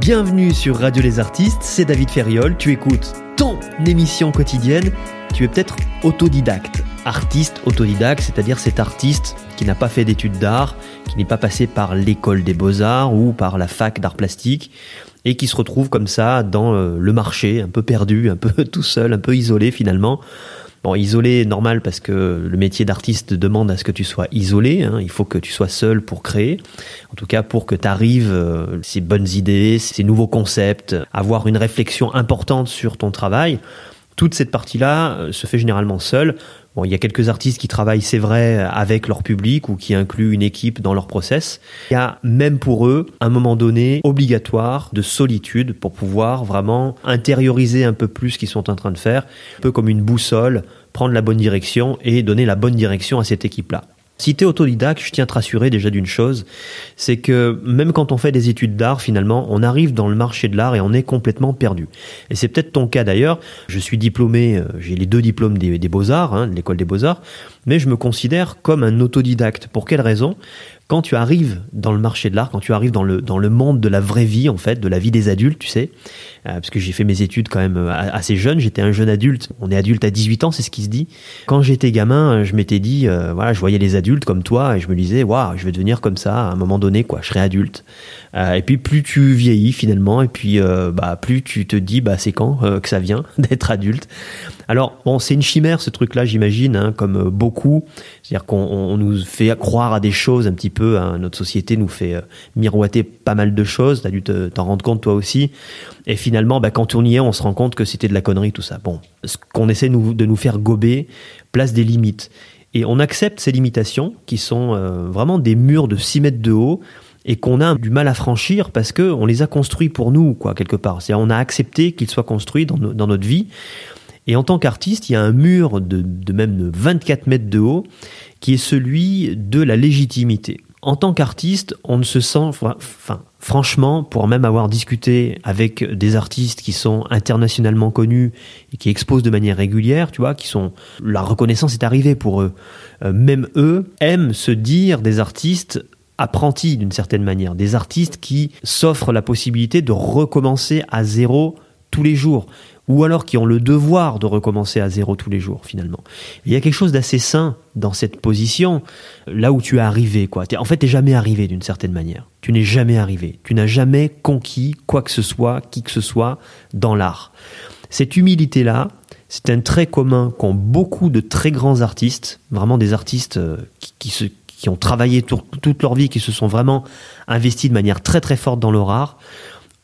Bienvenue sur Radio Les Artistes, c'est David Ferriol, tu écoutes ton émission quotidienne, tu es peut-être autodidacte, artiste autodidacte, c'est-à-dire cet artiste qui n'a pas fait d'études d'art, qui n'est pas passé par l'école des beaux-arts ou par la fac d'art plastique, et qui se retrouve comme ça dans euh, le marché, un peu perdu, un peu tout seul, un peu isolé finalement, Bon, isolé, normal, parce que le métier d'artiste demande à ce que tu sois isolé. Hein. Il faut que tu sois seul pour créer. En tout cas, pour que tu arrives euh, ces bonnes idées, ces nouveaux concepts, avoir une réflexion importante sur ton travail. Toute cette partie-là euh, se fait généralement seule. Bon, il y a quelques artistes qui travaillent, c'est vrai, avec leur public ou qui incluent une équipe dans leur process. Il y a même pour eux, un moment donné, obligatoire de solitude pour pouvoir vraiment intérioriser un peu plus ce qu'ils sont en train de faire, un peu comme une boussole, prendre la bonne direction et donner la bonne direction à cette équipe-là. Si tu es autodidacte, je tiens à te rassurer déjà d'une chose, c'est que même quand on fait des études d'art, finalement, on arrive dans le marché de l'art et on est complètement perdu. Et c'est peut-être ton cas d'ailleurs. Je suis diplômé, euh, j'ai les deux diplômes des, beaux-arts, hein, de l'école des beaux-arts, mais je me considère comme un autodidacte. Pour quelle raison? Quand tu arrives dans le marché de l'art, quand tu arrives dans le, dans le monde de la vraie vie, en fait, de la vie des adultes, tu sais, euh, parce que j'ai fait mes études quand même euh, assez jeune, j'étais un jeune adulte, on est adulte à 18 ans, c'est ce qui se dit. Quand j'étais gamin, je m'étais dit, euh, voilà, je voyais les adultes comme toi et je me disais, waouh, je vais devenir comme ça à un moment donné, quoi, je serai adulte. et puis plus tu vieillis finalement, et puis bah, plus tu te dis, bah, c'est quand que ça vient d'être adulte. Alors, bon, c'est une chimère ce truc-là, j'imagine, hein, comme beaucoup. C'est-à-dire qu'on nous fait croire à des choses un petit peu, hein, notre société nous fait miroiter pas mal de choses, tu as dû t'en rendre compte toi aussi. Et finalement, bah, quand on y est, on se rend compte que c'était de la connerie tout ça. Bon, ce qu'on essaie de nous faire gober place des limites. Et on accepte ces limitations qui sont euh, vraiment des murs de 6 mètres de haut et qu'on a du mal à franchir parce que on les a construits pour nous, quoi, quelque part. C'est-à-dire, on a accepté qu'ils soient construits dans, dans, notre vie. Et en tant qu'artiste, il y a un mur de, de même 24 mètres de haut qui est celui de la légitimité en tant qu'artiste, on ne se sent, enfin, franchement, pour même avoir discuté avec des artistes qui sont internationalement connus et qui exposent de manière régulière, tu vois, qui sont, la reconnaissance est arrivée pour eux. Euh, même eux aiment se dire des artistes apprentis d'une certaine manière, des artistes qui s'offrent la possibilité de recommencer à zéro tous les jours ou alors qui ont le devoir de recommencer à zéro tous les jours finalement. Il y a quelque chose d'assez sain dans cette position, là où tu es arrivé. Quoi. En fait, tu n'es jamais arrivé d'une certaine manière. Tu n'es jamais arrivé. Tu n'as jamais conquis quoi que ce soit, qui que ce soit dans l'art. Cette humilité-là, c'est un trait commun qu'ont beaucoup de très grands artistes, vraiment des artistes euh, qui ont travaillé toute leur vie, qui se sont vraiment investis de manière très très forte dans leur art,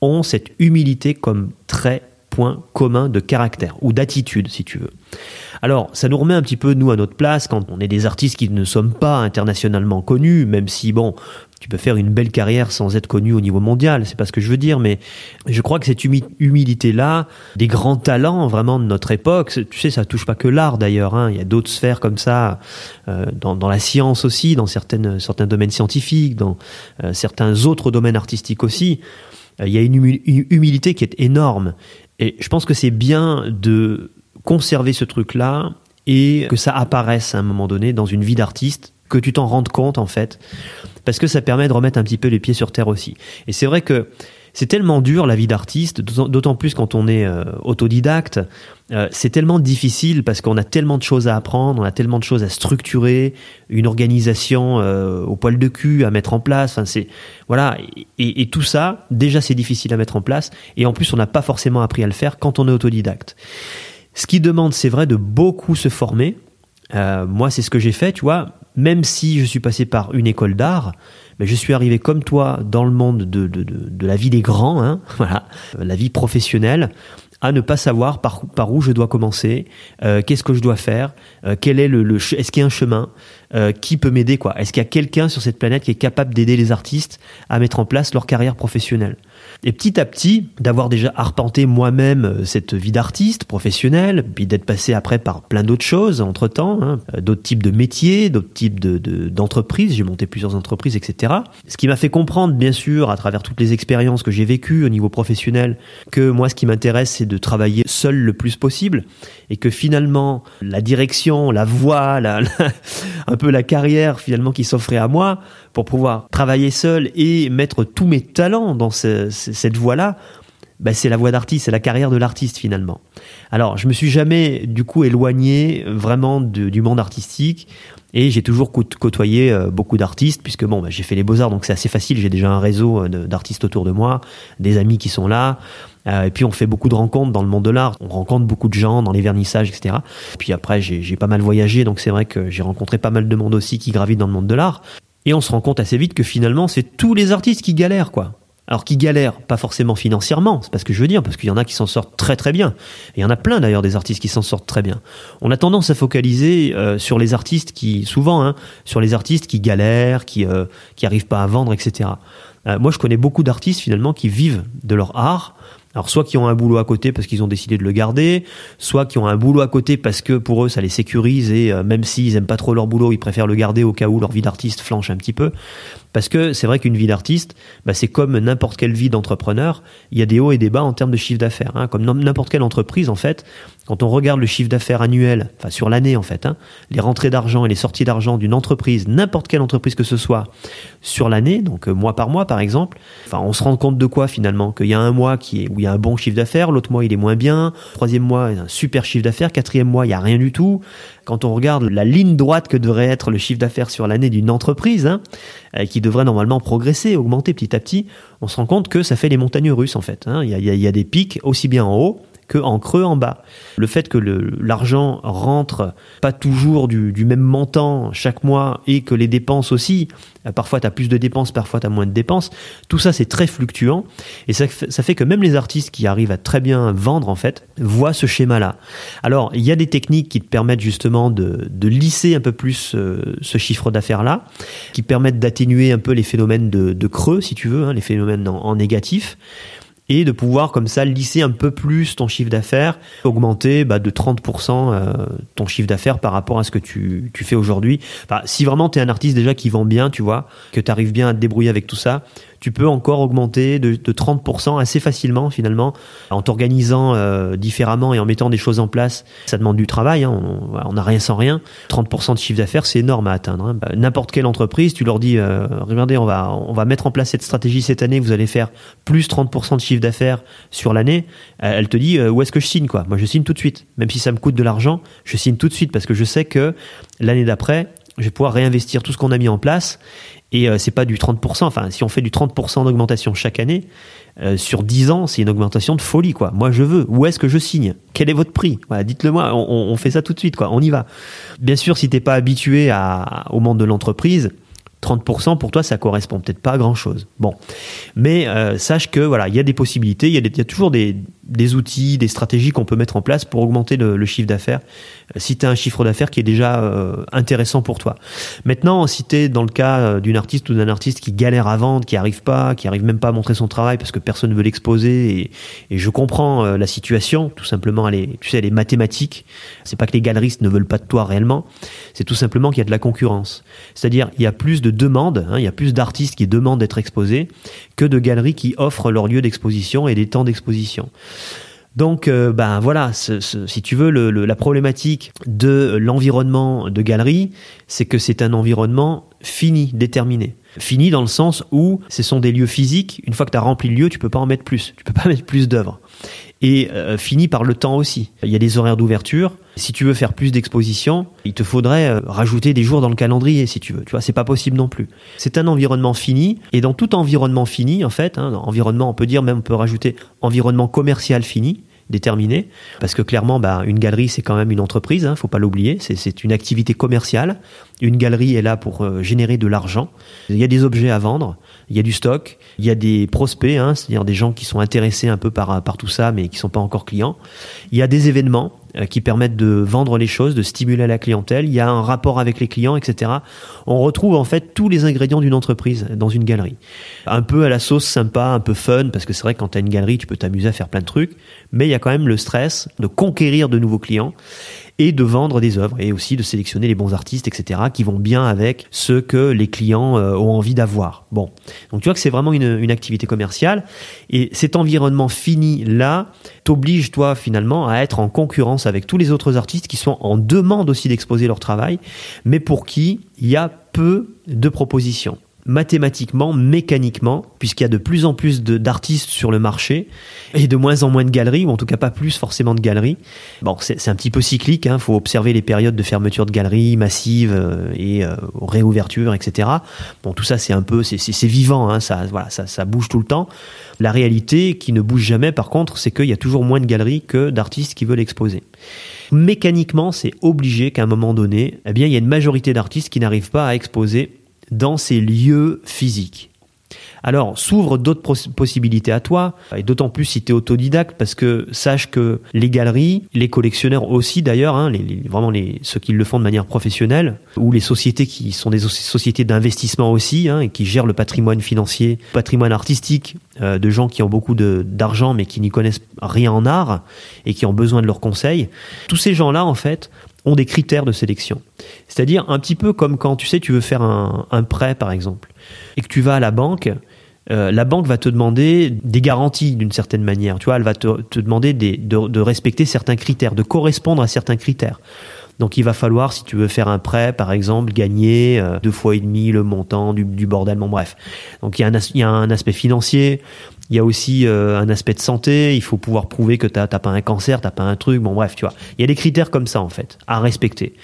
ont cette humilité comme trait point commun de caractère ou d'attitude, si tu veux. Alors, ça nous remet un petit peu, nous, à notre place quand on est des artistes qui ne sommes pas internationalement connus, même si, bon, tu peux faire une belle carrière sans être connu au niveau mondial, c'est pas ce que je veux dire, mais je crois que cette humilité-là, des grands talents vraiment de notre époque, tu sais, ça touche pas que l'art d'ailleurs, hein, il y a d'autres sphères comme ça, euh, dans, dans, la science aussi, dans certaines, certains domaines scientifiques, dans euh, certains autres domaines artistiques aussi, euh, il y a une humilité qui est énorme. Et je pense que c'est bien de conserver ce truc-là et que ça apparaisse à un moment donné dans une vie d'artiste, que tu t'en rendes compte en fait, parce que ça permet de remettre un petit peu les pieds sur terre aussi. Et c'est vrai que c'est tellement dur la vie d'artiste, d'autant plus quand on est euh, autodidacte. Euh, c'est tellement difficile parce qu'on a tellement de choses à apprendre, on a tellement de choses à structurer, une organisation euh, au poil de cul à mettre en place. Enfin, c'est voilà, et, et, tout ça, déjà c'est difficile à mettre en place, et en plus on n'a pas forcément appris à le faire quand on est autodidacte. Ce qui demande, c'est vrai, de beaucoup se former. moi, c'est ce que j'ai fait, tu vois. Même si je suis passé par une école d'art, mais je suis arrivé comme toi dans le monde de, de, de, la vie des grands, hein, voilà, la vie professionnelle, à ne pas savoir par, par où je dois commencer, euh, qu'est-ce que je dois faire, euh, quel est le, le est-ce qu'il y a un chemin, euh, qui peut m'aider quoi. Est-ce qu'il y a quelqu'un sur cette planète qui est capable d'aider les artistes à mettre en place leur carrière professionnelle? Et petit à petit, d'avoir déjà arpenté moi-même euh, cette vie d'artiste professionnelle, puis d'être passé après par plein d'autres choses entre temps, hein, d'autres types de métiers, d'autres types de, d'entreprises. j'ai monté plusieurs entreprises, etc. Ce qui m'a fait comprendre, bien sûr, à travers toutes les expériences que j'ai vécues au niveau professionnel, que moi, ce qui m'intéresse, c'est de travailler seul le plus possible et que finalement, la direction, la voie, un peu la carrière finalement qui s'offrait à moi pour pouvoir travailler seul et mettre tous mes talents dans cette voie-là, ben, c'est la voie d'artiste, c'est la carrière de l'artiste finalement. Alors, je me suis jamais du coup éloigné vraiment du monde artistique et j'ai toujours côtoyé euh, beaucoup d'artistes puisque bon, ben, j'ai fait les beaux arts donc c'est assez facile. J'ai déjà un réseau euh, d'artistes autour de moi, des amis qui sont là. Euh, et puis on fait beaucoup de rencontres dans le monde de l'art. On rencontre beaucoup de gens dans les vernissages, etc. Puis après, j'ai pas mal voyagé, donc c'est vrai que j'ai rencontré pas mal de monde aussi qui gravite dans le monde de l'art. Et on se rend compte assez vite que finalement, c'est tous les artistes qui galèrent, quoi alors qui galèrent pas forcément financièrement, c'est pas ce que je veux dire, parce qu'il y en a qui s'en sortent très très bien. Il y en a plein d'ailleurs des artistes qui s'en sortent très bien. On a tendance à focaliser euh, sur les artistes qui, souvent, hein, sur les artistes qui galèrent, qui euh, qui arrivent pas à vendre, etc. Euh, moi, je connais beaucoup d'artistes finalement qui vivent de leur art alors soit qui ont un boulot à côté parce qu'ils ont décidé de le garder, soit qui ont un boulot à côté parce que pour eux ça les sécurise et euh, même s'ils aiment pas trop leur boulot, ils préfèrent le garder au cas où leur vie d'artiste flanche un petit peu. Parce que c'est vrai qu'une vie d'artiste, bah, c'est comme n'importe quelle vie d'entrepreneur, il y a des hauts et des bas en termes de chiffre d'affaires. Hein. Comme n'importe quelle entreprise en fait, quand on regarde le chiffre d'affaires annuel, enfin sur l'année en fait, hein, les rentrées d'argent et les sorties d'argent d'une entreprise, n'importe quelle entreprise que ce soit, sur l'année, donc euh, mois par mois par exemple, enfin on se rend compte de quoi finalement? Qu'il y a un mois qui est où il y a un bon chiffre d'affaires, l'autre mois il est moins bien, troisième mois il y a un super chiffre d'affaires, quatrième mois il y a rien du tout. Quand on regarde la ligne droite que devrait être le chiffre d'affaires sur l'année d'une entreprise, hein, euh, qui devrait normalement progresser, augmenter petit à petit, on se rend compte que ça fait les montagnes russes en fait. Hein. Il, y a, il y a des pics aussi bien en haut que en creux en bas. Le fait que l'argent rentre pas toujours du, même montant chaque mois et que les dépenses aussi, euh, parfois tu as plus de dépenses, parfois tu as moins de dépenses, tout ça c'est très fluctuant et ça, fait que même les artistes qui arrivent à très bien vendre en fait voient ce schéma-là. Alors il y a des techniques qui te permettent justement de, de lisser un peu plus euh, ce chiffre d'affaires-là, qui permettent d'atténuer un peu les phénomènes de, creux si tu veux, hein, les phénomènes en négatif et de pouvoir comme ça lisser un peu plus ton chiffre d'affaires, augmenter bah, de 30% euh, ton chiffre d'affaires par rapport à ce que tu, tu fais aujourd'hui. Enfin, si vraiment tu es un artiste déjà qui vend bien, tu vois, que tu arrives bien à te débrouiller avec tout ça, tu peux encore augmenter de, de 30% assez facilement finalement en t'organisant euh, différemment et en mettant des choses en place. Ça demande du travail, hein, on n'a rien sans rien. 30% de chiffre d'affaires, c'est énorme à atteindre. Hein. Bah, n'importe quelle entreprise, tu leur dis, euh, regardez, on va, on va mettre en place cette stratégie cette année, vous allez faire plus 30% de chiffre d'affaires sur l'année. Elle te dit, euh, où est-ce que je signe quoi? Moi, je signe tout de suite. Même si ça me coûte de l'argent, je signe tout de suite parce que je sais que l'année d'après, je vais pouvoir réinvestir tout ce qu'on a mis en place et euh, c'est pas du 30%. Enfin, si on fait du 30% d'augmentation chaque année, euh, sur 10 ans, c'est une augmentation de folie, quoi. Moi, je veux. Où est-ce que je signe? Quel est votre prix? Dites-le moi. On, fait ça tout de suite, quoi. On y va. Bien sûr, si t'es pas habitué au monde de l'entreprise, 30% pour toi ça correspond peut-être pas à grand chose. Bon, mais euh, sache que voilà, il y a des possibilités, il y, a toujours des, outils, des stratégies qu'on peut mettre en place pour augmenter le, chiffre d'affaires, si tu un chiffre d'affaires qui est déjà euh, intéressant pour toi. Maintenant, si tu es dans le cas euh, d'une artiste ou d'un artiste qui galère à vendre, qui arrive pas, qui arrive même pas à montrer son travail parce que personne ne veut l'exposer, et, et, je comprends la situation, tout simplement, elle est, tu sais, elle est mathématique. C'est pas que les galeristes ne veulent pas de toi réellement, c'est tout simplement qu'il y a de la concurrence. C'est-à-dire, il y a plus de demandes, hein, il y a plus d'artistes qui demandent d'être exposés que de galeries qui offrent leur lieu d'exposition et des temps d'exposition. Donc, ben voilà, si tu veux, la problématique de l'environnement de galerie, c'est que c'est un environnement fini, déterminé. Fini dans le sens où ce sont des lieux physiques. Une fois que tu as rempli le lieu, tu peux pas en mettre plus. Tu peux pas mettre plus d'œuvres et euh, fini par le temps aussi. Il y a des horaires d'ouverture. Si tu veux faire plus d'expositions, il te faudrait euh, rajouter des jours dans le calendrier si tu veux. Tu vois, c'est pas possible non plus. C'est un environnement fini et dans tout environnement fini en fait, hein, environnement on peut dire même on peut rajouter environnement commercial fini déterminé, parce que clairement, bah, une galerie, c'est quand même une entreprise, hein, faut pas l'oublier, c'est une activité commerciale. Une galerie est là pour euh, générer de l'argent. Il y a des objets à vendre, il y a du stock, il y a des prospects, hein, c'est-à-dire des gens qui sont intéressés un peu par, par tout ça, mais qui sont pas encore clients. Il y a des événements euh, qui permettent de vendre les choses, de stimuler la clientèle. Il y a un rapport avec les clients, etc. On retrouve en fait tous les ingrédients d'une entreprise dans une galerie. Un peu à la sauce sympa, un peu fun, parce que c'est vrai que quand tu as une galerie, tu peux t'amuser à faire plein de trucs, mais il y a quand même le stress de conquérir de nouveaux clients. Et de vendre des œuvres et aussi de sélectionner les bons artistes, etc., qui vont bien avec ce que les clients euh, ont envie d'avoir. Bon, donc tu vois que c'est vraiment une, une activité commerciale et cet environnement fini là t'oblige toi finalement à être en concurrence avec tous les autres artistes qui sont en demande aussi d'exposer leur travail, mais pour qui il y a peu de propositions mathématiquement, mécaniquement, puisqu'il y a de plus en plus d'artistes sur le marché et de moins en moins de galeries, ou en tout cas pas plus forcément de galeries. Bon, c'est un petit peu cyclique, il hein, faut observer les périodes de fermeture de galeries massives euh, et euh, réouverture, etc. Bon, tout ça c'est un peu, c'est vivant, hein, ça, voilà, ça, ça bouge tout le temps. La réalité qui ne bouge jamais, par contre, c'est qu'il y a toujours moins de galeries que d'artistes qui veulent exposer. Mécaniquement, c'est obligé qu'à un moment donné, eh bien, il y a une majorité d'artistes qui n'arrivent pas à exposer dans ces lieux physiques. Alors, s'ouvrent d'autres possibilités à toi, et d'autant plus si tu es autodidacte, parce que sache que les galeries, les collectionneurs aussi d'ailleurs, hein, les, vraiment les, ceux qui le font de manière professionnelle, ou les sociétés qui sont des sociétés d'investissement aussi, hein, et qui gèrent le patrimoine financier, patrimoine artistique euh, de gens qui ont beaucoup d'argent mais qui n'y connaissent rien en art, et qui ont besoin de leurs conseils, tous ces gens-là, en fait, ont des critères de sélection. C'est-à-dire un petit peu comme quand tu sais tu veux faire un, prêt par exemple et que tu vas à la banque, euh, la banque va te demander des garanties d'une certaine manière. Tu vois, elle va te, demander de, respecter certains critères, de correspondre à certains critères. Donc il va falloir, si tu veux faire un prêt, par exemple, gagner euh, deux fois et demi le montant du, bordel. Bon bref. Donc il y, a un, il y a un aspect financier, il y a aussi euh, un aspect de santé. Il faut pouvoir prouver que t'as pas un cancer, t'as pas un truc. Bon, bref, tu vois. Il y a des critères comme ça en fait à respecter.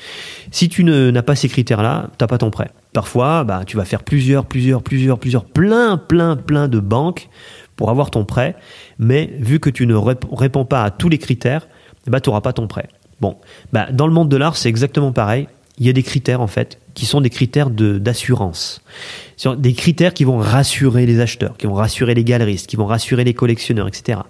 Si tu n'as pas ces critères-là, t'as pas ton prêt. Parfois, bah, tu vas faire plusieurs, plusieurs, plusieurs, plusieurs, plein, plein, plein de banques pour avoir ton prêt. Mais vu que tu ne réponds pas à tous les critères, bah, tu n'auras pas ton prêt. Bon, bah, dans le monde de l'art, c'est exactement pareil il y a des critères en fait qui sont des critères d'assurance. Des critères qui vont rassurer les acheteurs, qui vont rassurer les galeristes, qui vont rassurer les collectionneurs, etc.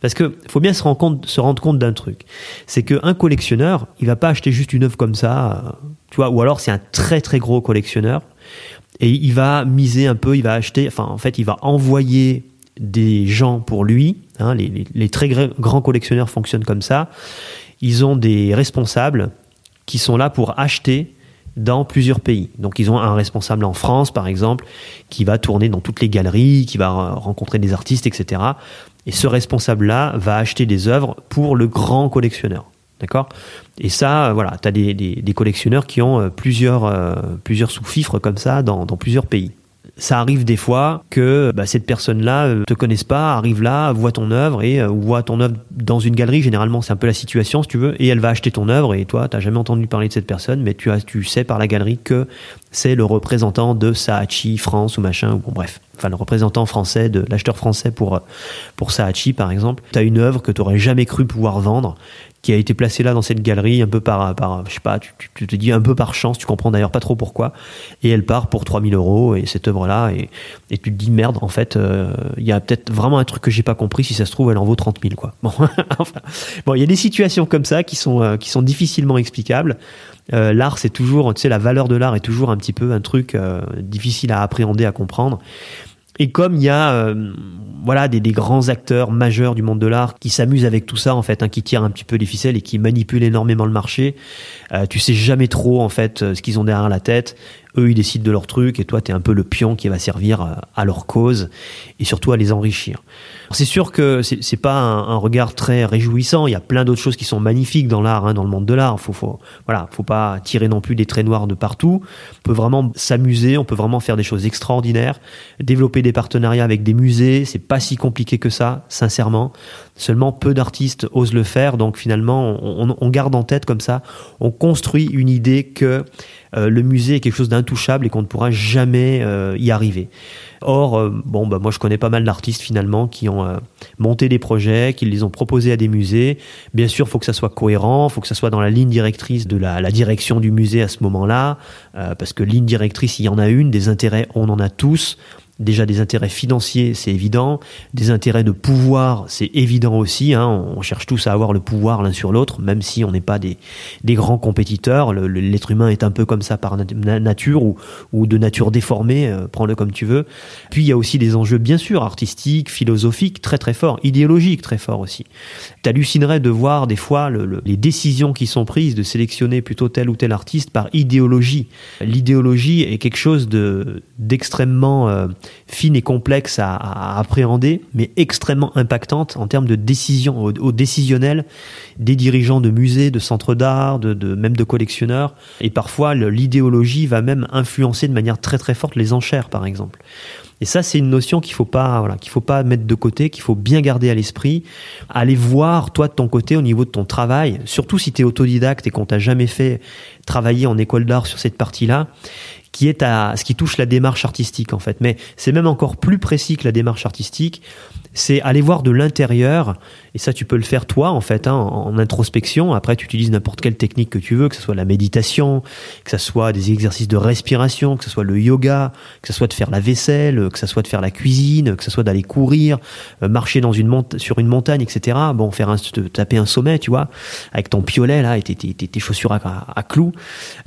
Parce que faut bien se rendre compte, se rendre compte d'un truc, c'est qu'un collectionneur, il va pas acheter juste une œuvre comme ça, tu vois, ou alors c'est un très très gros collectionneur et il va miser un peu, il va acheter, enfin en fait il va envoyer des gens pour lui. Hein, les très grands collectionneurs fonctionnent comme ça. Ils ont des responsables qui sont là pour acheter dans plusieurs pays. Donc ils ont un responsable en France, par exemple, qui va tourner dans toutes les galeries, qui va rencontrer des artistes, etc. Et ce responsable-là va acheter des œuvres pour le grand collectionneur. D'accord? Et ça, voilà, tu as des, des, collectionneurs qui ont euh, plusieurs, euh, plusieurs sous-fifres comme ça dans, dans plusieurs pays ça arrive des fois que bah, cette personne-là euh, te connaisse pas, arrive là, voit ton œuvre et euh, voit ton œuvre dans une galerie. Généralement, c'est un peu la situation, si tu veux, et elle va acheter ton œuvre et toi, t'as jamais entendu parler de cette personne, mais tu as, tu sais par la galerie que c'est le représentant de Saatchi France ou machin, ou bon bref, enfin le représentant français de l'acheteur français pour pour Saatchi par exemple. T'as une œuvre que t'aurais jamais cru pouvoir vendre qui a été placé là dans cette galerie un peu par, par je sais pas, tu, tu, te dis un peu par chance, tu comprends d'ailleurs pas trop pourquoi, et elle part pour 3000 euros et cette œuvre-là, et, et tu te dis merde, en fait, euh, il y a peut-être vraiment un truc que j'ai pas compris, si ça se trouve, elle en vaut 30 000 quoi. Bon, enfin, bon, il y a des situations comme ça qui sont euh, qui sont difficilement explicables. Euh, l'art, c'est toujours, tu sais, la valeur de l'art est toujours un petit peu un truc difficile à appréhender, à comprendre. Et comme il y a euh, voilà des, grands acteurs majeurs du monde de l'art qui s'amusent avec tout ça en fait, hein, qui tirent un petit peu les ficelles et qui manipulent énormément le marché, euh, tu sais jamais trop en fait euh, ce qu'ils ont derrière la tête eux ils décident de leur truc et toi tu es un peu le pion qui va servir euh, à leur cause et surtout à les enrichir. C'est sûr que c'est pas un, regard très réjouissant. Il y a plein d'autres choses qui sont magnifiques dans l'art, hein, dans le monde de l'art. Faut, faut, voilà, faut pas tirer non plus des traits noirs de partout. On peut vraiment s'amuser, on peut vraiment faire des choses extraordinaires, développer des partenariats avec des musées. C'est pas si compliqué que ça, sincèrement. Seulement peu d'artistes osent le faire, donc finalement on garde en tête comme ça, on construit une idée que euh, le musée est quelque chose d'intouchable et qu'on ne pourra jamais euh, y arriver. Or, euh, bon, bah, moi je connais pas mal d'artistes finalement qui ont monté des projets, qui les ont proposés à des musées. Bien sûr, faut que ça soit cohérent, faut que ça soit dans la ligne directrice de la, la direction du musée à ce moment-là, parce que ligne directrice, il y en a une, des intérêts, on en a tous. Déjà des intérêts financiers, c'est évident, des intérêts de pouvoir, c'est évident aussi. Hein. on cherche tous à avoir le pouvoir l'un sur l'autre, même si on n'est pas des, des grands compétiteurs. L'être humain est un peu comme ça par nature ou, ou de nature déformée, euh, prends-le comme tu veux. Puis il y a aussi des enjeux bien sûr artistiques, philosophiques très très forts, idéologiques très forts aussi. T'hallucinerais de voir des fois le, les décisions qui sont prises de sélectionner plutôt tel ou tel artiste par idéologie. L'idéologie est quelque chose de d'extrêmement euh, fine et complexe à, appréhender, mais extrêmement impactante en termes de décision, au, décisionnel des dirigeants de musées, de centres d'art, de, de, même de collectionneurs. Et parfois, l'idéologie va même influencer de manière très très forte les enchères, par exemple. Et ça, c'est une notion qu'il faut pas, voilà, qu'il faut pas mettre de côté, qu'il faut bien garder à l'esprit. Aller voir, toi, de ton côté, au niveau de ton travail, surtout si tu es autodidacte et qu'on t'a jamais fait travailler en école d'art sur cette partie-là, qui est à ce qui touche la démarche artistique en fait. Mais c'est même encore plus précis que la démarche artistique. C'est aller voir de l'intérieur et ça, tu peux le faire toi, en fait, hein, en, introspection. Après, tu utilises n'importe quelle technique que tu veux, que ce soit la méditation, que ce soit des exercices de respiration, que ce soit le yoga, que ce soit de faire la vaisselle, que ce soit de faire la cuisine, que ce soit d'aller courir, euh, marcher dans une sur une montagne, etc. Bon, faire un, taper un sommet, tu vois, avec ton piolet là et tes, tes, tes chaussures à, à, clous.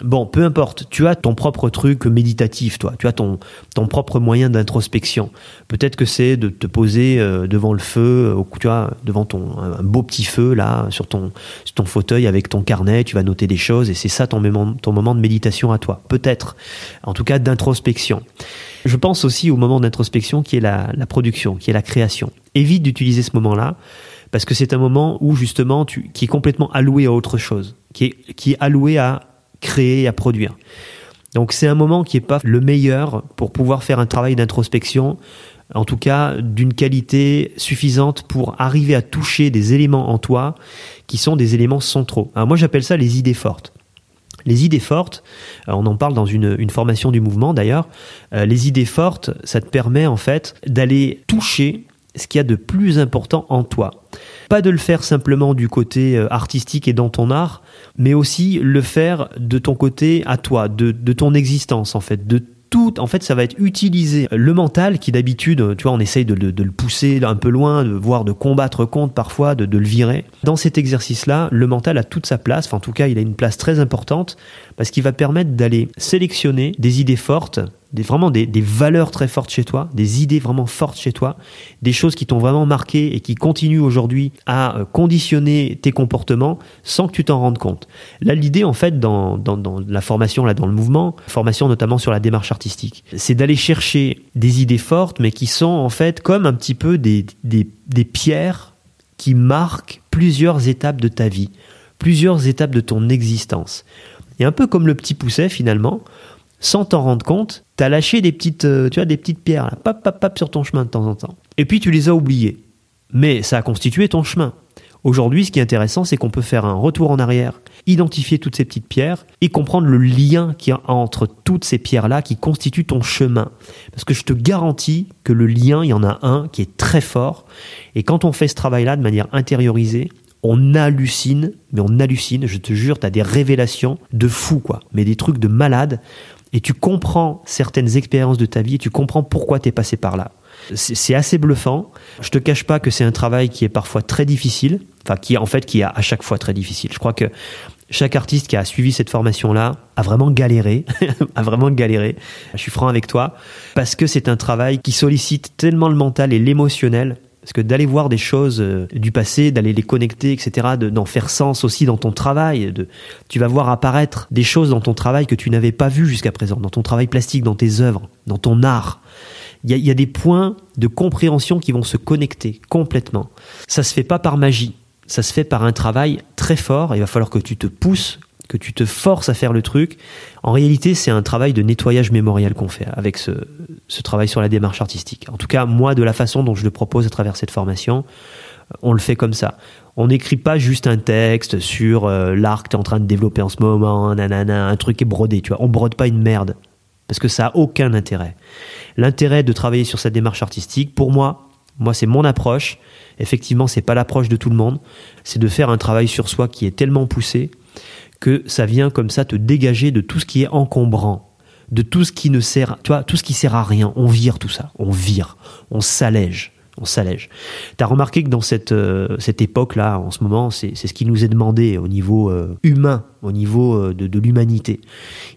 Bon, peu importe. Tu as ton propre truc méditatif, toi. Tu as ton ton propre moyen d'introspection. Peut-être que c'est de te poser euh, devant le feu, euh, tu vois, devant un beau petit feu là sur ton, ton fauteuil avec ton carnet, tu vas noter des choses et c'est ça ton moment, ton moment de méditation à toi. Peut-être, en tout cas d'introspection. Je pense aussi au moment d'introspection qui est la, production, qui est la création. Évite d'utiliser ce moment-là parce que c'est un moment où justement tu, qui est complètement alloué à autre chose, qui est, qui est alloué à créer, à produire. Donc c'est un moment qui n'est pas le meilleur pour pouvoir faire un travail d'introspection en tout cas d'une qualité suffisante pour arriver à toucher des éléments en toi qui sont des éléments centraux. Alors moi j'appelle ça les idées fortes. Les idées fortes, euh, on en parle dans une, formation du mouvement d'ailleurs, euh, les idées fortes, ça te permet en fait d'aller toucher ce qu'il y a de plus important en toi. Pas de le faire simplement du côté euh, artistique et dans ton art, mais aussi le faire de ton côté à toi, de, ton existence en fait, de tout, en fait, ça va être utilisé. Le mental, qui d'habitude, tu vois, on essaye de, le pousser un peu loin, de voir, de combattre contre parfois, de, de le virer. Dans cet exercice-là, le mental a toute sa place. Enfin, en tout cas, il a une place très importante parce qu'il va permettre d'aller sélectionner des idées fortes des, vraiment des, des, valeurs très fortes chez toi, des idées vraiment fortes chez toi, des choses qui t'ont vraiment marqué et qui continuent aujourd'hui à euh, conditionner tes comportements sans que tu t'en rendes compte. Là, l'idée, en fait, dans, dans, dans, la formation, là, dans le mouvement, formation notamment sur la démarche artistique, c'est d'aller chercher des idées fortes, mais qui sont, en fait, comme un petit peu des, des, des pierres qui marquent plusieurs étapes de ta vie, plusieurs étapes de ton existence. Et un peu comme le petit pousset, finalement, sans t'en rendre compte, t'as lâché des petites, euh, tu vois, des petites pierres, là, pap, pap, pap, sur ton chemin de temps en temps. Et puis tu les as oubliées. Mais ça a constitué ton chemin. Aujourd'hui, ce qui est intéressant, c'est qu'on peut faire un retour en arrière, identifier toutes ces petites pierres et comprendre le lien qu'il y a entre toutes ces pierres-là qui constituent ton chemin. Parce que je te garantis que le lien, il y en a un qui est très fort. Et quand on fait ce travail-là de manière intériorisée, on hallucine, mais on hallucine, je te jure, tu as des révélations de fou, quoi. Mais des trucs de malade et tu comprends certaines expériences de ta vie et tu comprends pourquoi tu es passé par là. C'est assez bluffant. Je te cache pas que c'est un travail qui est parfois très difficile, enfin qui est en fait qui est à chaque fois très difficile. Je crois que chaque artiste qui a suivi cette formation-là a vraiment galéré, a vraiment galéré. Je suis franc avec toi parce que c'est un travail qui sollicite tellement le mental et l'émotionnel parce que d'aller voir des choses euh, du passé, d'aller les connecter, etc., d'en faire sens aussi dans ton travail, tu vas voir apparaître des choses dans ton travail que tu n'avais pas vues jusqu'à présent, dans ton travail plastique, dans tes œuvres, dans ton art. Il y a, y a, des points de compréhension qui vont se connecter complètement. Ça se fait pas par magie, ça se fait par un travail très fort. Il va falloir que tu te pousses que tu te forces à faire le truc. En réalité, c'est un travail de nettoyage mémorial qu'on fait avec ce, travail sur la démarche artistique. En tout cas, moi, de la façon dont je le propose à travers cette formation, euh, on le fait comme ça. On n'écrit pas juste un texte sur euh, l'art que tu es en train de développer en ce moment, nanana, un truc est brodé, tu vois. On brode pas une merde. Parce que ça a aucun intérêt. L'intérêt de travailler sur cette démarche artistique, pour moi, moi, c'est mon approche. Effectivement, c'est pas l'approche de tout le monde. C'est de faire un travail sur soi qui est tellement poussé que ça vient comme ça te dégager de tout ce qui est encombrant, de tout ce qui ne sert, tu vois, tout ce qui sert à rien. On vire tout ça, on vire, on s'allège on s'allège. Tu remarqué que dans cette, euh, cette époque-là, en ce moment, c'est ce qui nous est demandé au niveau euh, humain, au niveau euh, de, de l'humanité.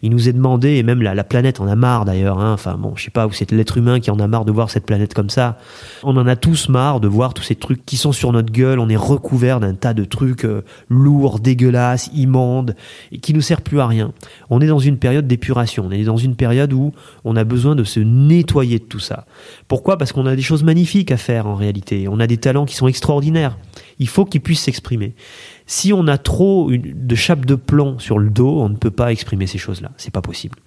Il nous est demandé, et même la, la planète en a marre d'ailleurs, hein, enfin bon, je sais pas, où c'est l'être humain qui en a marre de voir cette planète comme ça. On en a tous marre de voir tous ces trucs qui sont sur notre gueule, on est recouvert d'un tas de trucs lourds, dégueulasses, immondes, et qui nous servent plus à rien. On est dans une période d'épuration, on est dans une période où on a besoin de se nettoyer de tout ça. Pourquoi? Parce qu'on a des choses magnifiques à faire en réalité. On a des talents qui sont extraordinaires. Il faut qu'ils puissent s'exprimer. Si on a trop de chape de plomb sur le dos, on ne peut pas exprimer ces choses-là. C'est pas possible.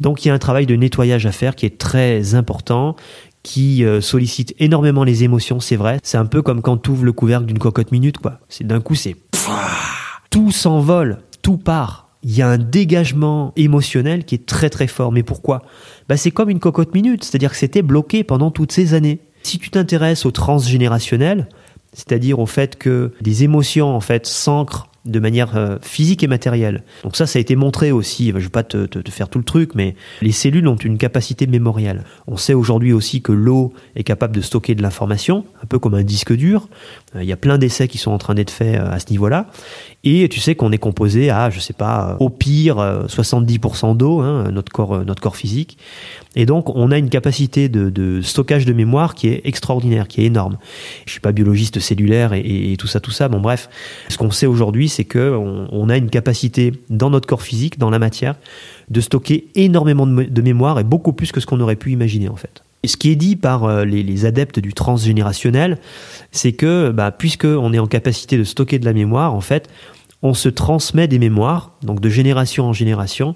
Donc il y a un travail de nettoyage à faire qui est très important, qui euh, sollicite énormément les émotions, c'est vrai. C'est un peu comme quand tu ouvres le couvercle d'une cocotte minute, quoi. C'est d'un coup, c'est tout s'envole, tout part. Il y a un dégagement émotionnel qui est très très fort. Mais pourquoi? Bah, C'est comme une cocotte minute, c'est-à-dire que c'était bloqué pendant toutes ces années. Si tu t'intéresses au transgénérationnel, c'est-à-dire au fait que des émotions en fait s'ancrent de manière euh, physique et matérielle. Donc ça, ça a été montré aussi, je ne vais pas te, faire tout le truc, mais les cellules ont une capacité mémorielle. On sait aujourd'hui aussi que l'eau est capable de stocker de l'information, un peu comme un disque dur. Euh, il y a plein d'essais qui sont en train d'être faits euh, à ce niveau-là. Et tu sais qu'on est composé à, je sais pas, au pire 70% d'eau, hein, notre corps, notre corps physique. Et donc on a une capacité de, de, stockage de mémoire qui est extraordinaire, qui est énorme. Je suis pas biologiste cellulaire et, et tout ça, tout ça. Bon bref, ce qu'on sait aujourd'hui, c'est que on, a une capacité dans notre corps physique, dans la matière, de stocker énormément de, mémoire et beaucoup plus que ce qu'on aurait pu imaginer en fait. Et ce qui est dit par euh, les, adeptes du transgénérationnel, c'est que bah, puisqu'on est en capacité de stocker de la mémoire, en fait, on se transmet des mémoires, donc de génération en génération,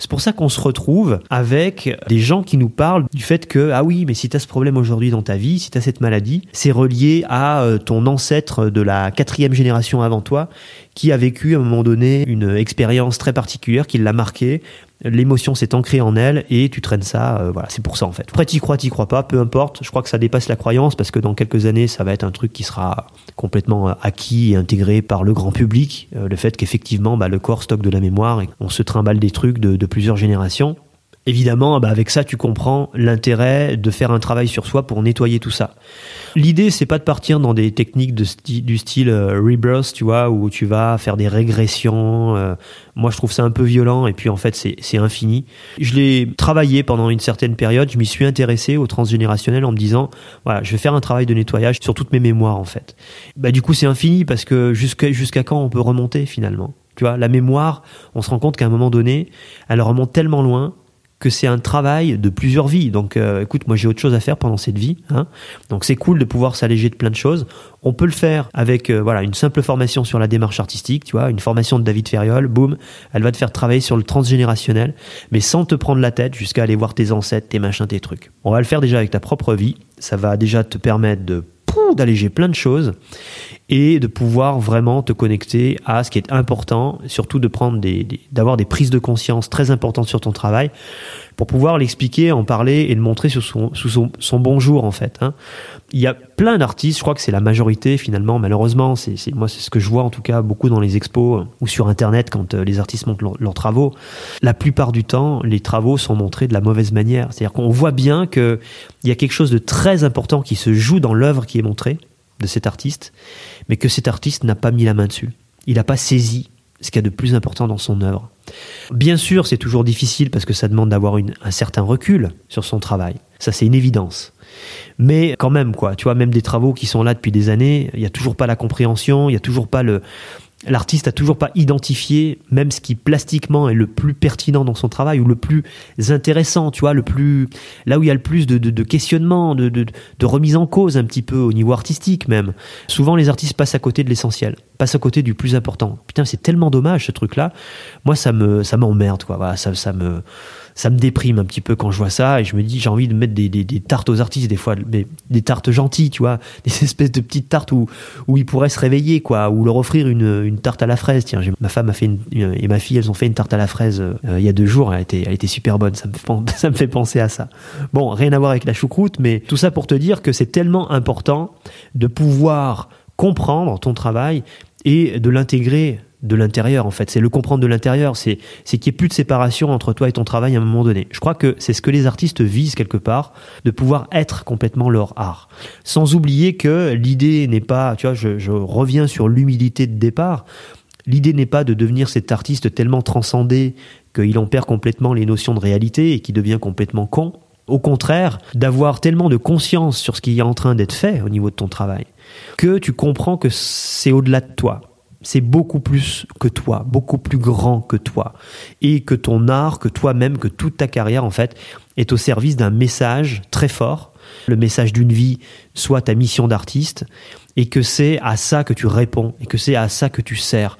c'est pour ça qu'on se retrouve avec des gens qui nous parlent du fait que, ah oui, mais si tu as ce problème aujourd'hui dans ta vie, si tu as cette maladie, c'est relié à euh, ton ancêtre de la quatrième génération avant toi qui a vécu à un moment donné une expérience très particulière qui l'a marqué l'émotion s'est ancrée en elle et tu traînes ça, euh, voilà, c'est pour ça en fait. Après, t'y crois, t'y crois pas, peu importe. Je crois que ça dépasse la croyance parce que dans quelques années, ça va être un truc qui sera complètement euh, acquis et intégré par le grand public. Euh, le fait qu'effectivement, bah, le corps stocke de la mémoire et on se trimballe des trucs de, de plusieurs générations. Évidemment, bah avec ça, tu comprends l'intérêt de faire un travail sur soi pour nettoyer tout ça. L'idée, c'est pas de partir dans des techniques du style euh, rebirth, tu vois, où tu vas faire des régressions. Euh. moi, je trouve ça un peu violent et puis en fait, c'est infini. Je l'ai travaillé pendant une certaine période. Je m'y suis intéressé au transgénérationnel en me disant, voilà, je vais faire un travail de nettoyage sur toutes mes mémoires en fait. Bah du coup, c'est infini parce que jusqu'à jusqu'à quand on peut remonter finalement? Tu vois, la mémoire, on se rend compte qu'à un moment donné, elle remonte tellement loin que c'est un travail de plusieurs vies. Donc, euh, écoute, moi j'ai autre chose à faire pendant cette vie. Hein. Donc, c'est cool de pouvoir s'alléger de plein de choses. On peut le faire avec euh, voilà une simple formation sur la démarche artistique, tu vois, une formation de David Ferriol. Boum, elle va te faire travailler sur le transgénérationnel, mais sans te prendre la tête jusqu'à aller voir tes ancêtres, tes machins, tes trucs. On va le faire déjà avec ta propre vie. Ça va déjà te permettre de d'alléger plein de choses et de pouvoir vraiment te connecter à ce qui est important, surtout de prendre d'avoir des prises de conscience très importantes sur ton travail pour pouvoir l'expliquer, en parler et le montrer sous son, sous en fait. Hein. Il y a plein d'artistes, je crois que c'est la majorité finalement, malheureusement, c'est, moi c'est ce que je vois en tout cas beaucoup dans les expos ou sur internet quand euh, les artistes montrent leurs travaux. La plupart du temps, les travaux sont montrés de la mauvaise manière. C'est-à-dire qu'on voit bien que il y a quelque chose de très important qui se joue dans l'œuvre qui est montrée de cet artiste, mais que cet artiste n'a pas mis la main dessus. Il n'a pas saisi ce qu'il y a de plus important dans son œuvre. Bien sûr, c'est toujours difficile parce que ça demande d'avoir un certain recul sur son travail. Ça, c'est une évidence. Mais quand même, quoi, tu vois, même des travaux qui sont là depuis des années, il n'y a toujours pas la compréhension, il n'y a toujours pas le, l'artiste a toujours pas identifié même ce qui plastiquement est le plus pertinent dans son travail ou le plus intéressant, tu vois, le plus là où il y a le plus de, de, de questionnement, de, de, remise en cause un petit peu au niveau artistique même. Souvent les artistes passent à côté de l'essentiel, passent à côté du plus important. Putain, c'est tellement dommage ce truc-là. Moi, ça me ça m'emmerde quoi. Voilà, ça me ça me déprime un petit peu quand je vois ça et je me dis j'ai envie de mettre des, des, tartes aux artistes des fois mais des tartes gentilles tu vois des espèces de petites tartes où où ils pourraient se réveiller quoi ou leur offrir une, une tarte à la fraise. Tiens ma femme a fait une, et ma fille elles ont fait une tarte à la fraise euh, il y a deux jours elle été elle a super bonne ça me ça me fait penser à ça. Bon rien à voir avec la choucroute mais tout ça pour te dire que c'est tellement important de pouvoir comprendre ton travail et de l'intégrer de l'intérieur en fait. C'est le comprendre de l'intérieur. C'est c'est qu'il n'y ait plus de séparation entre toi et ton travail à un moment donné. Je crois que c'est ce que les artistes visent quelque part, de pouvoir être complètement leur art. Sans oublier que l'idée n'est pas, tu vois, je, je reviens sur l'humilité de départ. L'idée n'est pas de devenir cet artiste tellement transcendé qu'il en perd complètement les notions de réalité et qui devient complètement con. Au contraire, d'avoir tellement de conscience sur ce qui est en train d'être fait au niveau de ton travail, que tu comprends que c'est au-delà de toi. C'est beaucoup plus que toi, beaucoup plus grand que toi. Et que ton art, que toi-même, que toute ta carrière, en fait, est au service d'un message très fort, le message d'une vie, soit ta mission d'artiste, et que c'est à ça que tu réponds et que c'est à ça que tu sers.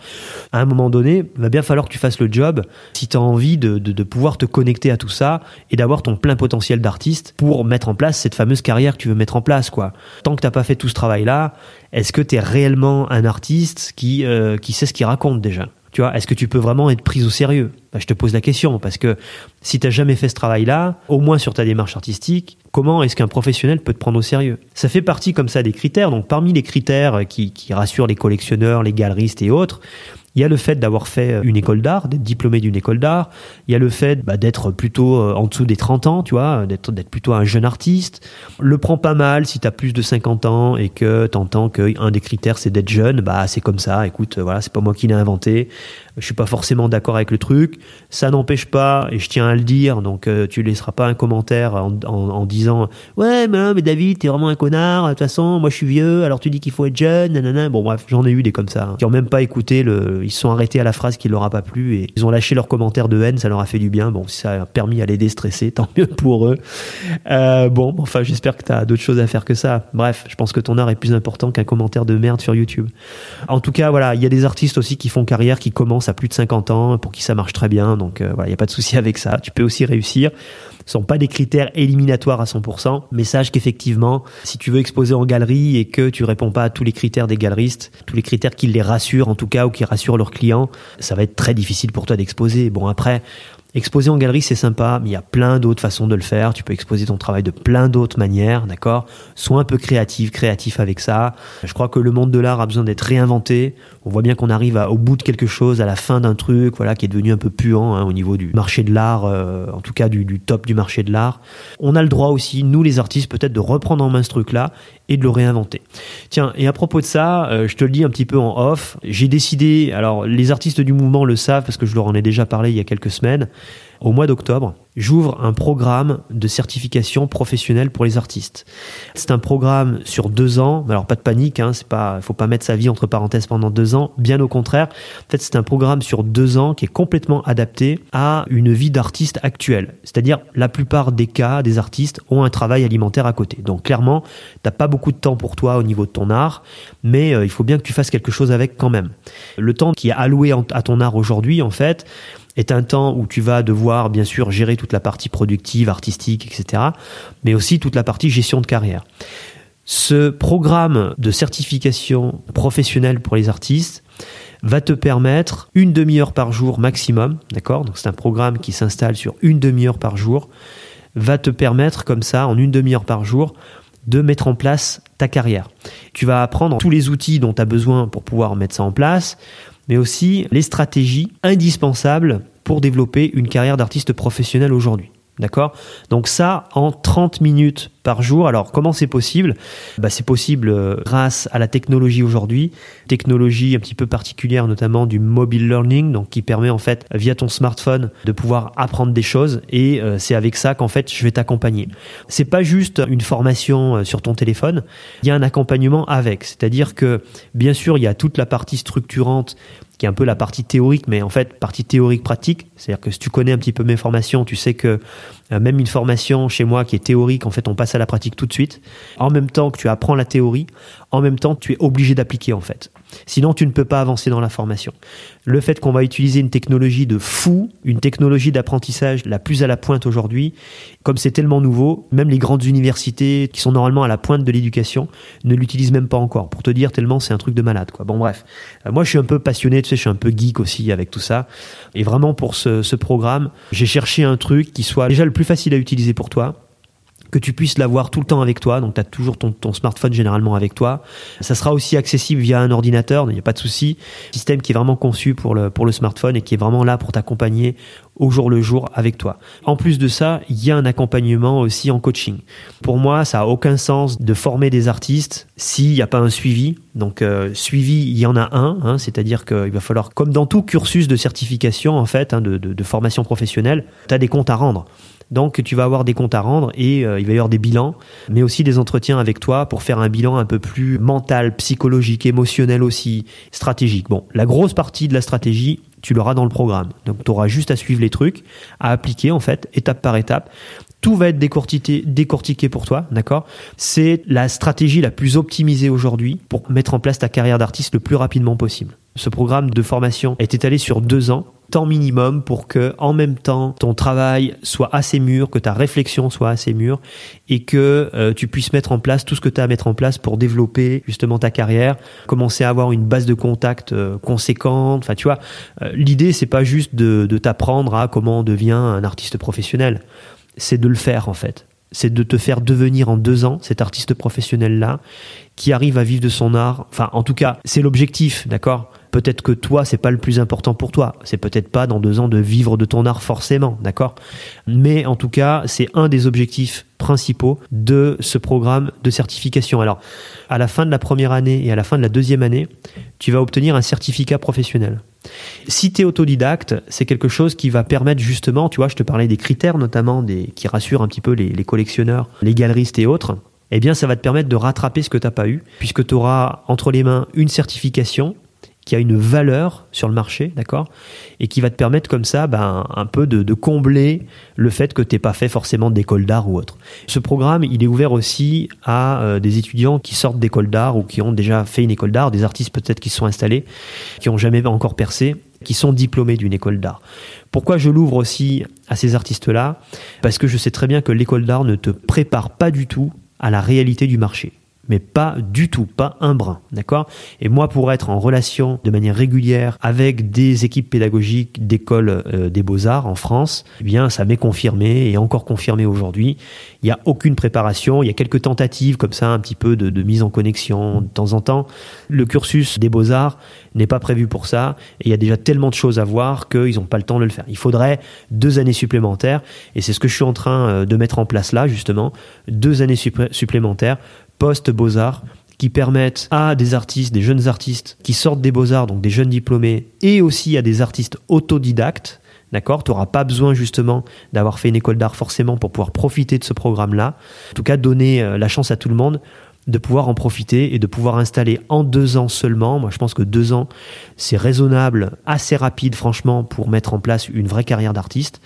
À un moment donné, il va bien falloir que tu fasses le job si tu as envie de, de, pouvoir te connecter à tout ça et d'avoir ton plein potentiel d'artiste pour mettre en place cette fameuse carrière que tu veux mettre en place. quoi. Tant que tu pas fait tout ce travail-là, est-ce que tu es réellement un artiste qui, euh, qui sait ce qu'il raconte déjà? Tu vois, est-ce que tu peux vraiment être pris au sérieux? Bah, Je te pose la question parce que si tu n'as jamais fait ce travail-là, au moins sur ta démarche artistique, comment est-ce qu'un professionnel peut te prendre au sérieux? Ça fait partie comme ça des critères. Donc parmi les critères qui, rassurent les collectionneurs, les galeristes et autres, il y a le fait d'avoir fait une école d'art, d'être diplômé d'une école d'art. Il y a le fait bah, d'être plutôt euh, en dessous des 30 ans, tu vois, d'être d'être plutôt un jeune artiste. Le prends pas mal si tu as plus de 50 ans et que tu entends qu'un des critères c'est d'être jeune, bah c'est comme ça. Écoute, voilà, c'est pas moi qui l'ai inventé je suis pas forcément d'accord avec le truc. Ça n'empêche pas, et je tiens à le dire, donc euh, tu laisseras pas un commentaire en, en, disant ouais mais, mais David t'es vraiment un connard. De toute façon moi je suis vieux, alors tu dis qu'il faut être jeune. Nanana. Bon bref, j'en ai eu des comme ça hein, qui ont même pas écouté le, ils se sont arrêtés à la phrase qui leur a pas plu et ils ont lâché leurs commentaires de haine, ça leur a fait du bien. Bon ça a permis à les déstresser, tant mieux pour eux. Euh, bon enfin j'espère que tu as d'autres choses à faire que ça. Bref, je pense que ton art est plus important qu'un commentaire de merde sur YouTube. En tout cas voilà, il y a des artistes aussi qui font carrière, qui commencent à plus de 50 ans, pour qui ça marche très bien. Donc euh, voilà, il n'y a pas de souci avec ça. Tu peux aussi réussir. Ce sont pas des critères éliminatoires à 100%, mais sache qu'effectivement, si tu veux exposer en galerie et que tu réponds pas à tous les critères des galeristes, tous les critères qui les rassurent en tout cas ou qui rassurent leurs clients, ça va être très difficile pour toi d'exposer. Bon après, Exposer en galerie, c'est sympa, mais il y a plein d'autres façons de le faire. Tu peux exposer ton travail de plein d'autres manières, d'accord? Sois un peu créatif, créatif avec ça. Je crois que le monde de l'art a besoin d'être réinventé. On voit bien qu'on arrive au bout de quelque chose, à la fin d'un truc, voilà, qui est devenu un peu puant hein, au niveau du marché de l'art, euh, en tout cas du, du top du marché de l'art. On a le droit aussi, nous les artistes, peut-être de reprendre en main ce truc-là et de le réinventer. Tiens, et à propos de ça, euh, je te le dis un petit peu en off, j'ai décidé, alors les artistes du mouvement le savent parce que je leur en ai déjà parlé il y a quelques semaines, au mois d'octobre, j'ouvre un programme de certification professionnelle pour les artistes. C'est un programme sur deux ans. Alors pas de panique, hein, c'est pas, faut pas mettre sa vie entre parenthèses pendant deux ans. Bien au contraire, en fait c'est un programme sur deux ans qui est complètement adapté à une vie d'artiste actuelle. C'est-à-dire la plupart des cas des artistes ont un travail alimentaire à côté. Donc clairement, t'as pas beaucoup de temps pour toi au niveau de ton art, mais euh, il faut bien que tu fasses quelque chose avec quand même. Le temps qui est alloué à ton art aujourd'hui, en fait, est un temps où tu vas devoir bien sûr gérer toute la partie productive, artistique, etc., mais aussi toute la partie gestion de carrière. Ce programme de certification professionnelle pour les artistes va te permettre une demi-heure par jour maximum, d'accord? Donc c'est un programme qui s'installe sur une demi-heure par jour, va te permettre comme ça, en une demi-heure par jour, de mettre en place ta carrière. Tu vas apprendre tous les outils dont tu as besoin pour pouvoir mettre ça en place, mais aussi les stratégies indispensables pour développer une carrière d'artiste professionnel aujourd'hui. D'accord? Donc ça en 30 minutes par jour. Alors comment c'est possible? Bah, C'est possible euh, grâce à la technologie aujourd'hui, technologie un petit peu particulière notamment du mobile learning, donc qui permet en fait via ton smartphone de pouvoir apprendre des choses et euh, c'est avec ça qu'en fait je vais t'accompagner. C'est pas juste une formation euh, sur ton téléphone, il y a un accompagnement avec, c'est-à-dire que bien sûr il y a toute la partie structurante qui est un peu la partie théorique, mais en fait partie théorique pratique. C'est-à-dire que si tu connais un petit peu mes formations, tu sais que même une formation chez moi qui est théorique, en fait, on passe à la pratique tout de suite. En même temps que tu apprends la théorie, en même temps, tu es obligé d'appliquer en fait. Sinon, tu ne peux pas avancer dans la formation. Le fait qu'on va utiliser une technologie de fou, une technologie d'apprentissage la plus à la pointe aujourd'hui, comme c'est tellement nouveau, même les grandes universités qui sont normalement à la pointe de l'éducation ne l'utilisent même pas encore. Pour te dire, tellement c'est un truc de malade. Quoi. Bon, bref. Euh, moi, je suis un peu passionné, tu sais, je suis un peu geek aussi avec tout ça. Et vraiment, pour ce, ce programme, j'ai cherché un truc qui soit déjà le plus facile à utiliser pour toi, que tu puisses l'avoir tout le temps avec toi. Donc, tu as toujours ton, smartphone généralement avec toi. Ça sera aussi accessible via un ordinateur, il n'y a pas de souci. Système qui est vraiment conçu pour le, pour le smartphone et qui est vraiment là pour t'accompagner au jour le jour avec toi. En plus de ça, il y a un accompagnement aussi en coaching. Pour moi, ça a aucun sens de former des artistes s'il n'y a pas un suivi. Donc, euh, suivi, il y en a un, hein, c'est-à-dire qu'il va falloir, comme dans tout cursus de certification, en fait, hein, de, de, de formation professionnelle, tu as des comptes à rendre. Donc tu vas avoir des comptes à rendre et euh, il va y avoir des bilans, mais aussi des entretiens avec toi pour faire un bilan un peu plus mental, psychologique, émotionnel aussi, stratégique. Bon, la grosse partie de la stratégie, tu l'auras dans le programme. Donc tu auras juste à suivre les trucs, à appliquer en fait, étape par étape. Tout va être décortiqué, décortiqué pour toi, d'accord? C'est la stratégie la plus optimisée aujourd'hui pour mettre en place ta carrière d'artiste le plus rapidement possible. Ce programme de formation est étalé sur deux ans temps minimum pour que en même temps ton travail soit assez mûr, que ta réflexion soit assez mûre et que euh, tu puisses mettre en place tout ce que tu as à mettre en place pour développer justement ta carrière, commencer à avoir une base de contact euh, conséquente. Enfin, tu vois, euh, l'idée c'est pas juste de, t'apprendre à comment on devient un artiste professionnel, c'est de le faire en fait. C'est de te faire devenir en deux ans cet artiste professionnel là qui arrive à vivre de son art. Enfin, en tout cas, c'est l'objectif, d'accord? Peut-être que toi, c'est pas le plus important pour toi. C'est peut-être pas dans deux ans de vivre de ton art forcément, d'accord? Mais en tout cas, c'est un des objectifs principaux de ce programme de certification. Alors, à la fin de la première année et à la fin de la deuxième année, tu vas obtenir un certificat professionnel. Si tu es autodidacte, c'est quelque chose qui va permettre justement, tu vois, je te parlais des critères notamment des, qui rassurent un petit peu les, les collectionneurs, les galeristes et autres eh bien ça va te permettre de rattraper ce que tu n'as pas eu, puisque tu auras entre les mains une certification qui a une valeur sur le marché, d'accord Et qui va te permettre comme ça ben, un peu de, combler le fait que n'aies pas fait forcément d'école d'art ou autre. Ce programme, il est ouvert aussi à euh, des étudiants qui sortent d'école d'art ou qui ont déjà fait une école d'art, des artistes peut-être qui se sont installés, qui n'ont jamais encore percé, qui sont diplômés d'une école d'art. Pourquoi je l'ouvre aussi à ces artistes-là? Parce que je sais très bien que l'école d'art ne te prépare pas du tout à la réalité du marché mais pas du tout, pas un brin, d'accord? Et moi, pour être en relation de manière régulière avec des équipes pédagogiques d'écoles euh, des beaux-arts en France, eh bien, ça m'est confirmé et encore confirmé aujourd'hui. Il n'y a aucune préparation, il y a quelques tentatives comme ça, un petit peu de, mise en connexion de temps en temps. Le cursus des beaux-arts n'est pas prévu pour ça et il y a déjà tellement de choses à voir qu'ils n'ont pas le temps de le faire. Il faudrait deux années supplémentaires et c'est ce que je suis en train euh, de mettre en place là, justement, deux années supplémentaires post-beaux-arts qui permettent à des artistes, des jeunes artistes qui sortent des beaux-arts, donc des jeunes diplômés, et aussi à des artistes autodidactes, D'accord? Tu n'auras pas besoin justement d'avoir fait une école d'art forcément pour pouvoir profiter de ce programme-là. En tout cas, donner euh, la chance à tout le monde de pouvoir en profiter et de pouvoir installer en deux ans seulement. Moi, je pense que deux ans, c'est raisonnable, assez rapide, franchement, pour mettre en place une vraie carrière d'artiste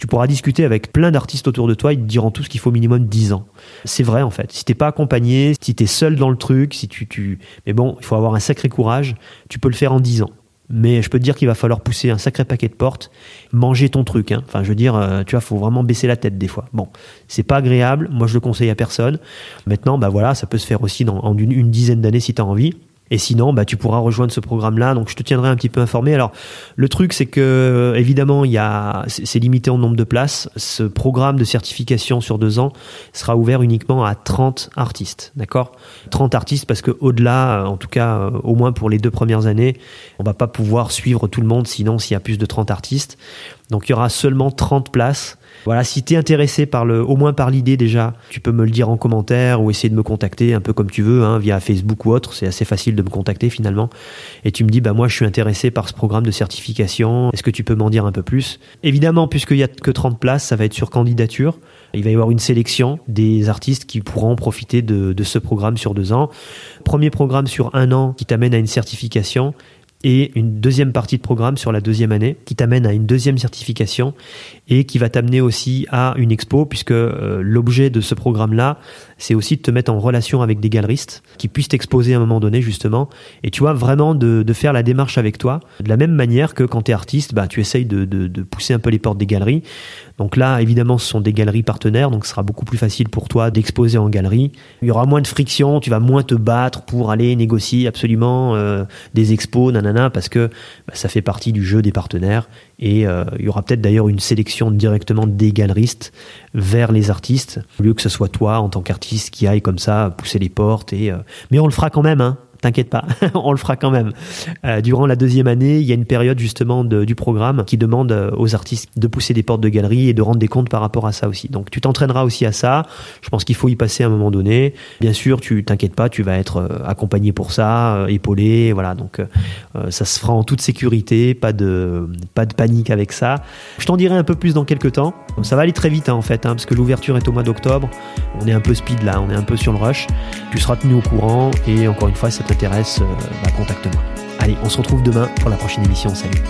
tu pourras discuter avec plein d'artistes autour de toi, ils te diront tous qu'il faut minimum 10 ans. C'est vrai en fait. Si t'es pas accompagné, si tu es seul dans le truc, si tu, tu... Mais bon, il faut avoir un sacré courage, tu peux le faire en 10 ans. Mais je peux te dire qu'il va falloir pousser un sacré paquet de portes, manger ton truc. Hein. Enfin, je veux dire, euh, tu vois, faut vraiment baisser la tête des fois. Bon, c'est pas agréable. Moi, je le conseille à personne. Maintenant, bah voilà, ça peut se faire aussi dans, en une, une dizaine d'années si tu as envie. Et sinon, bah, tu pourras rejoindre ce programme-là. Donc, je te tiendrai un petit peu informé. Alors, le truc, c'est que, évidemment, il y a, c'est limité en nombre de places. Ce programme de certification sur deux ans sera ouvert uniquement à 30 artistes. D'accord? 30 artistes parce que au-delà, en tout cas, au moins pour les deux premières années, on va pas pouvoir suivre tout le monde sinon s'il y a plus de 30 artistes. Donc, il y aura seulement 30 places voilà, si tu es intéressé par le, au moins par l'idée déjà, tu peux me le dire en commentaire ou essayer de me contacter un peu comme tu veux, hein, via Facebook ou autre. C'est assez facile de me contacter finalement. Et tu me dis, bah moi je suis intéressé par ce programme de certification. Est-ce que tu peux m'en dire un peu plus? Évidemment, puisqu'il y a que 30 places, ça va être sur candidature. Il va y avoir une sélection des artistes qui pourront profiter de ce programme sur deux ans. Premier programme sur un an qui t'amène à une certification et une deuxième partie de programme sur la deuxième année qui t'amène à une deuxième certification et qui va t'amener aussi à une expo puisque euh, l'objet de ce programme-là, c'est aussi de te mettre en relation avec des galeristes qui puissent t'exposer à un moment donné justement et tu vois vraiment de, de, faire la démarche avec toi de la même manière que quand tu es artiste, bah, tu essayes de, de, de pousser un peu les portes des galeries. Donc là, évidemment, ce sont des galeries partenaires, donc ce sera beaucoup plus facile pour toi d'exposer en galerie. Il y aura moins de friction, tu vas moins te battre pour aller négocier absolument euh, des expos, nanana, parce que bah, ça fait partie du jeu des partenaires Et euh, il y aura peut-être d'ailleurs une sélection directement des galeristes vers les artistes, au lieu que ce soit toi en tant qu'artiste qui aille comme ça pousser les portes. Et, euh, Mais on le fera quand même, hein t'inquiète pas, on le fera quand même. Euh, durant la deuxième année, il y a une période justement du programme qui demande euh, aux artistes de pousser des portes de galerie et de rendre des comptes par rapport à ça aussi. Donc tu t'entraîneras aussi à ça. Je pense qu'il faut y passer à un moment donné. Bien sûr, tu t'inquiètes pas, tu vas être euh, accompagné pour ça, épaulé, voilà. Donc ça se fera en toute sécurité, pas de pas de panique avec ça. Je t'en dirai un peu plus dans quelques temps. Ça va aller très vite hein, en fait, hein, parce que l'ouverture est au mois d'octobre. On est un peu speed là, on est un peu sur le rush. Tu seras tenu au courant et encore une fois, ça t'intéresse, bah, contacte-moi. Allez, on se retrouve demain pour la prochaine émission. Salut